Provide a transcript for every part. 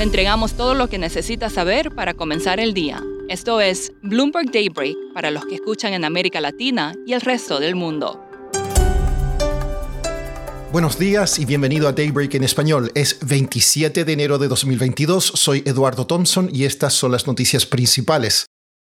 Le entregamos todo lo que necesita saber para comenzar el día. Esto es Bloomberg Daybreak para los que escuchan en América Latina y el resto del mundo. Buenos días y bienvenido a Daybreak en español. Es 27 de enero de 2022, soy Eduardo Thompson y estas son las noticias principales.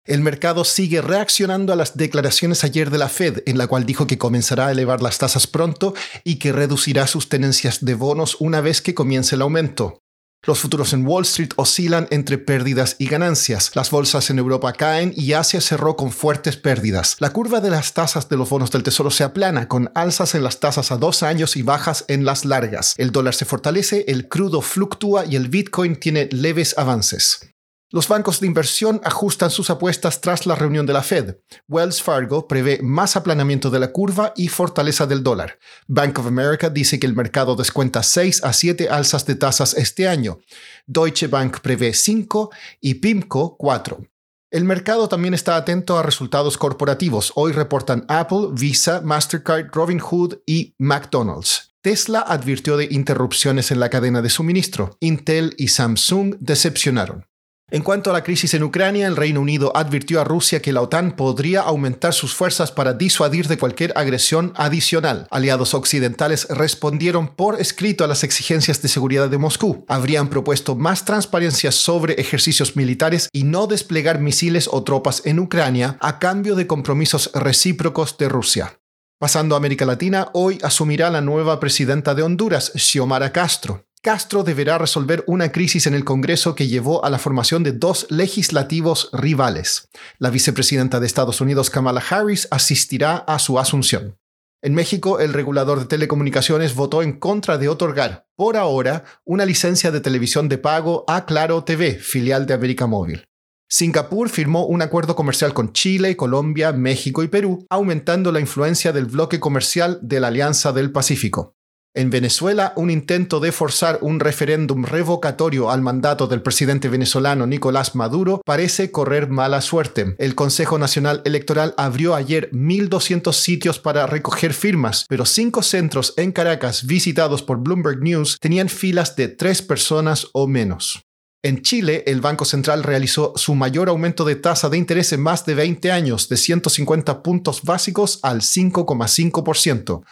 El mercado sigue reaccionando a las declaraciones ayer de la Fed, en la cual dijo que comenzará a elevar las tasas pronto y que reducirá sus tenencias de bonos una vez que comience el aumento. Los futuros en Wall Street oscilan entre pérdidas y ganancias. Las bolsas en Europa caen y Asia cerró con fuertes pérdidas. La curva de las tasas de los bonos del Tesoro se aplana, con alzas en las tasas a dos años y bajas en las largas. El dólar se fortalece, el crudo fluctúa y el Bitcoin tiene leves avances. Los bancos de inversión ajustan sus apuestas tras la reunión de la Fed. Wells Fargo prevé más aplanamiento de la curva y fortaleza del dólar. Bank of America dice que el mercado descuenta 6 a 7 alzas de tasas este año. Deutsche Bank prevé 5 y PIMCO 4. El mercado también está atento a resultados corporativos. Hoy reportan Apple, Visa, Mastercard, Robinhood y McDonald's. Tesla advirtió de interrupciones en la cadena de suministro. Intel y Samsung decepcionaron. En cuanto a la crisis en Ucrania, el Reino Unido advirtió a Rusia que la OTAN podría aumentar sus fuerzas para disuadir de cualquier agresión adicional. Aliados occidentales respondieron por escrito a las exigencias de seguridad de Moscú. Habrían propuesto más transparencia sobre ejercicios militares y no desplegar misiles o tropas en Ucrania a cambio de compromisos recíprocos de Rusia. Pasando a América Latina, hoy asumirá la nueva presidenta de Honduras, Xiomara Castro. Castro deberá resolver una crisis en el Congreso que llevó a la formación de dos legislativos rivales. La vicepresidenta de Estados Unidos, Kamala Harris, asistirá a su asunción. En México, el regulador de telecomunicaciones votó en contra de otorgar, por ahora, una licencia de televisión de pago a Claro TV, filial de América Móvil. Singapur firmó un acuerdo comercial con Chile, Colombia, México y Perú, aumentando la influencia del bloque comercial de la Alianza del Pacífico. En Venezuela, un intento de forzar un referéndum revocatorio al mandato del presidente venezolano Nicolás Maduro parece correr mala suerte. El Consejo Nacional Electoral abrió ayer 1.200 sitios para recoger firmas, pero cinco centros en Caracas visitados por Bloomberg News tenían filas de tres personas o menos. En Chile, el Banco Central realizó su mayor aumento de tasa de interés en más de 20 años, de 150 puntos básicos al 5,5%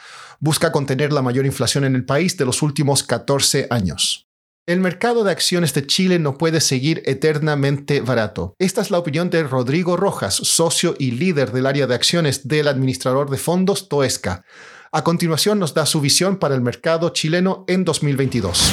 busca contener la mayor inflación en el país de los últimos 14 años. El mercado de acciones de Chile no puede seguir eternamente barato. Esta es la opinión de Rodrigo Rojas, socio y líder del área de acciones del administrador de fondos Toesca. A continuación nos da su visión para el mercado chileno en 2022.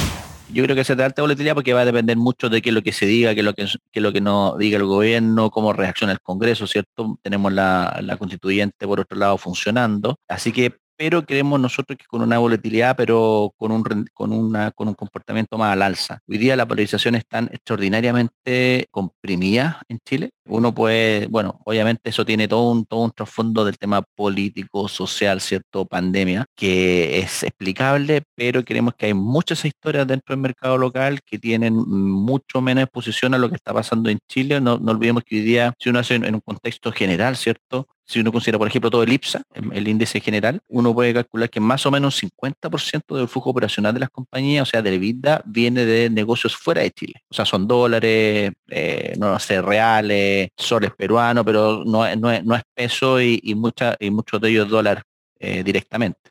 Yo creo que se de alta volatilidad porque va a depender mucho de qué es lo que se diga, qué es lo que, qué lo que no diga el gobierno, cómo reacciona el Congreso, ¿cierto? Tenemos la, la constituyente por otro lado funcionando. Así que pero creemos nosotros que con una volatilidad, pero con un, con, una, con un comportamiento más al alza. Hoy día la polarización está extraordinariamente comprimida en Chile. Uno puede, bueno, obviamente eso tiene todo un, todo un trasfondo del tema político, social, ¿cierto? Pandemia, que es explicable, pero creemos que hay muchas historias dentro del mercado local que tienen mucho menos exposición a lo que está pasando en Chile. No, no olvidemos que hoy día, si uno hace en un contexto general, ¿cierto? Si uno considera, por ejemplo, todo el IPSA, el índice general, uno puede calcular que más o menos 50% del flujo operacional de las compañías, o sea, de vida, viene de negocios fuera de Chile. O sea, son dólares, eh, no sé, reales, soles peruanos, pero no, no, es, no es peso y, y, y muchos de ellos dólares eh, directamente.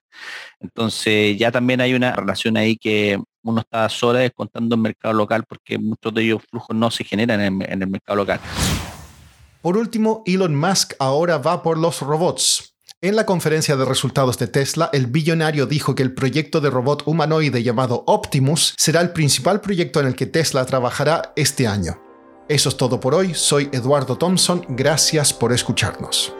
Entonces ya también hay una relación ahí que uno está sola descontando el mercado local porque muchos de ellos flujos no se generan en el mercado local. Por último, Elon Musk ahora va por los robots. En la conferencia de resultados de Tesla, el billonario dijo que el proyecto de robot humanoide llamado Optimus será el principal proyecto en el que Tesla trabajará este año. Eso es todo por hoy, soy Eduardo Thompson, gracias por escucharnos.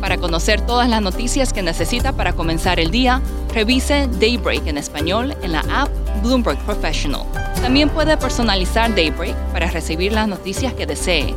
Para conocer todas las noticias que necesita para comenzar el día, revise Daybreak en español en la app Bloomberg Professional. También puede personalizar Daybreak para recibir las noticias que desee